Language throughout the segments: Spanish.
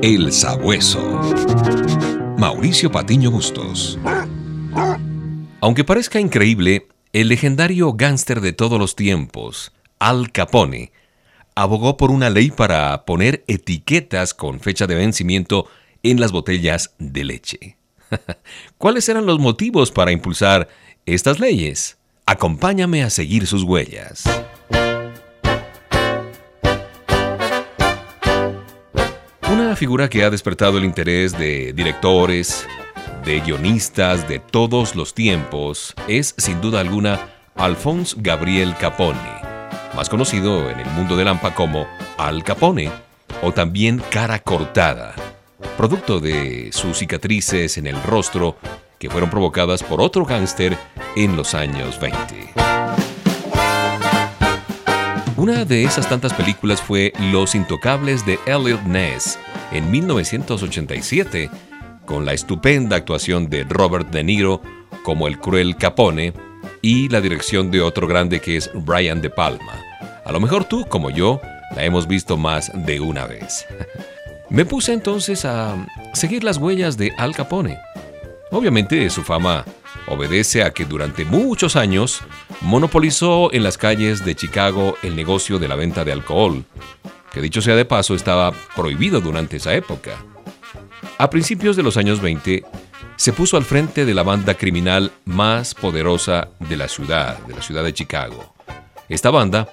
El Sabueso. Mauricio Patiño Bustos. Aunque parezca increíble, el legendario gángster de todos los tiempos, Al Capone, abogó por una ley para poner etiquetas con fecha de vencimiento en las botellas de leche. ¿Cuáles eran los motivos para impulsar estas leyes? Acompáñame a seguir sus huellas. Una figura que ha despertado el interés de directores, de guionistas de todos los tiempos es, sin duda alguna, Alphonse Gabriel Capone, más conocido en el mundo del AMPA como Al Capone o también Cara Cortada, producto de sus cicatrices en el rostro que fueron provocadas por otro gángster en los años 20. Una de esas tantas películas fue Los Intocables de Elliot Ness en 1987, con la estupenda actuación de Robert De Niro como el cruel Capone y la dirección de otro grande que es Brian De Palma. A lo mejor tú, como yo, la hemos visto más de una vez. Me puse entonces a seguir las huellas de Al Capone. Obviamente su fama obedece a que durante muchos años monopolizó en las calles de Chicago el negocio de la venta de alcohol, que dicho sea de paso estaba prohibido durante esa época. A principios de los años 20, se puso al frente de la banda criminal más poderosa de la ciudad, de la ciudad de Chicago. Esta banda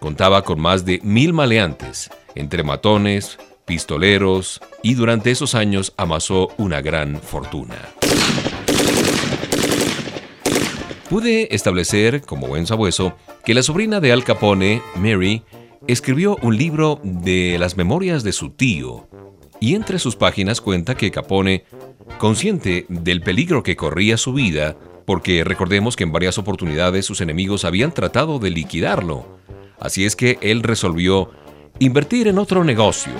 contaba con más de mil maleantes, entre matones, pistoleros y durante esos años amasó una gran fortuna. Pude establecer, como buen sabueso, que la sobrina de Al Capone, Mary, escribió un libro de las memorias de su tío, y entre sus páginas cuenta que Capone, consciente del peligro que corría su vida, porque recordemos que en varias oportunidades sus enemigos habían tratado de liquidarlo, así es que él resolvió invertir en otro negocio,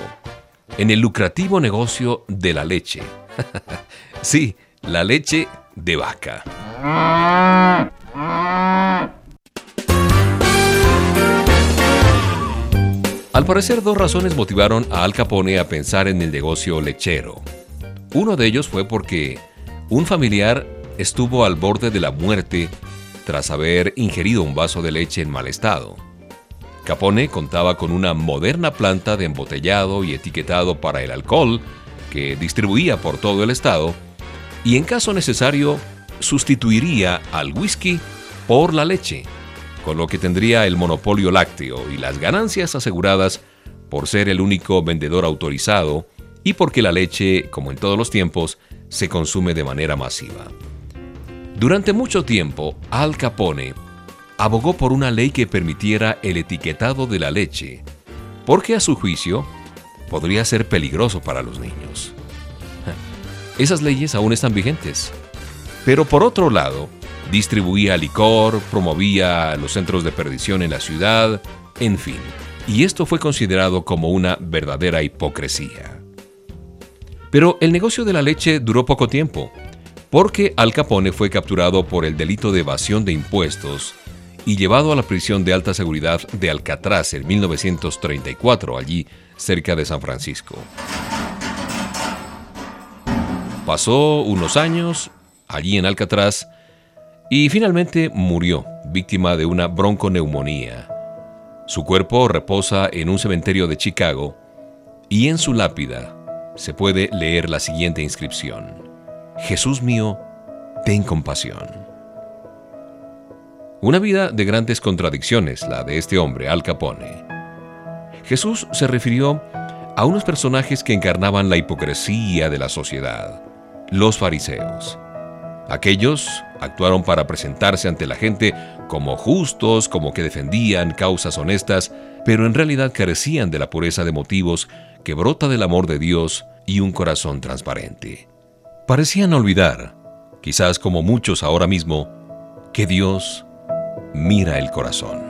en el lucrativo negocio de la leche. sí, la leche de vaca. Al parecer, dos razones motivaron a Al Capone a pensar en el negocio lechero. Uno de ellos fue porque un familiar estuvo al borde de la muerte tras haber ingerido un vaso de leche en mal estado. Capone contaba con una moderna planta de embotellado y etiquetado para el alcohol que distribuía por todo el estado y en caso necesario sustituiría al whisky por la leche, con lo que tendría el monopolio lácteo y las ganancias aseguradas por ser el único vendedor autorizado y porque la leche, como en todos los tiempos, se consume de manera masiva. Durante mucho tiempo, Al Capone abogó por una ley que permitiera el etiquetado de la leche, porque a su juicio podría ser peligroso para los niños. Esas leyes aún están vigentes. Pero por otro lado, distribuía licor, promovía los centros de perdición en la ciudad, en fin. Y esto fue considerado como una verdadera hipocresía. Pero el negocio de la leche duró poco tiempo, porque Al Capone fue capturado por el delito de evasión de impuestos y llevado a la prisión de alta seguridad de Alcatraz en 1934, allí cerca de San Francisco. Pasó unos años allí en Alcatraz y finalmente murió, víctima de una bronconeumonía. Su cuerpo reposa en un cementerio de Chicago y en su lápida se puede leer la siguiente inscripción. Jesús mío, ten compasión. Una vida de grandes contradicciones, la de este hombre, Al Capone. Jesús se refirió a unos personajes que encarnaban la hipocresía de la sociedad, los fariseos. Aquellos actuaron para presentarse ante la gente como justos, como que defendían causas honestas, pero en realidad carecían de la pureza de motivos que brota del amor de Dios y un corazón transparente. Parecían olvidar, quizás como muchos ahora mismo, que Dios mira el corazón.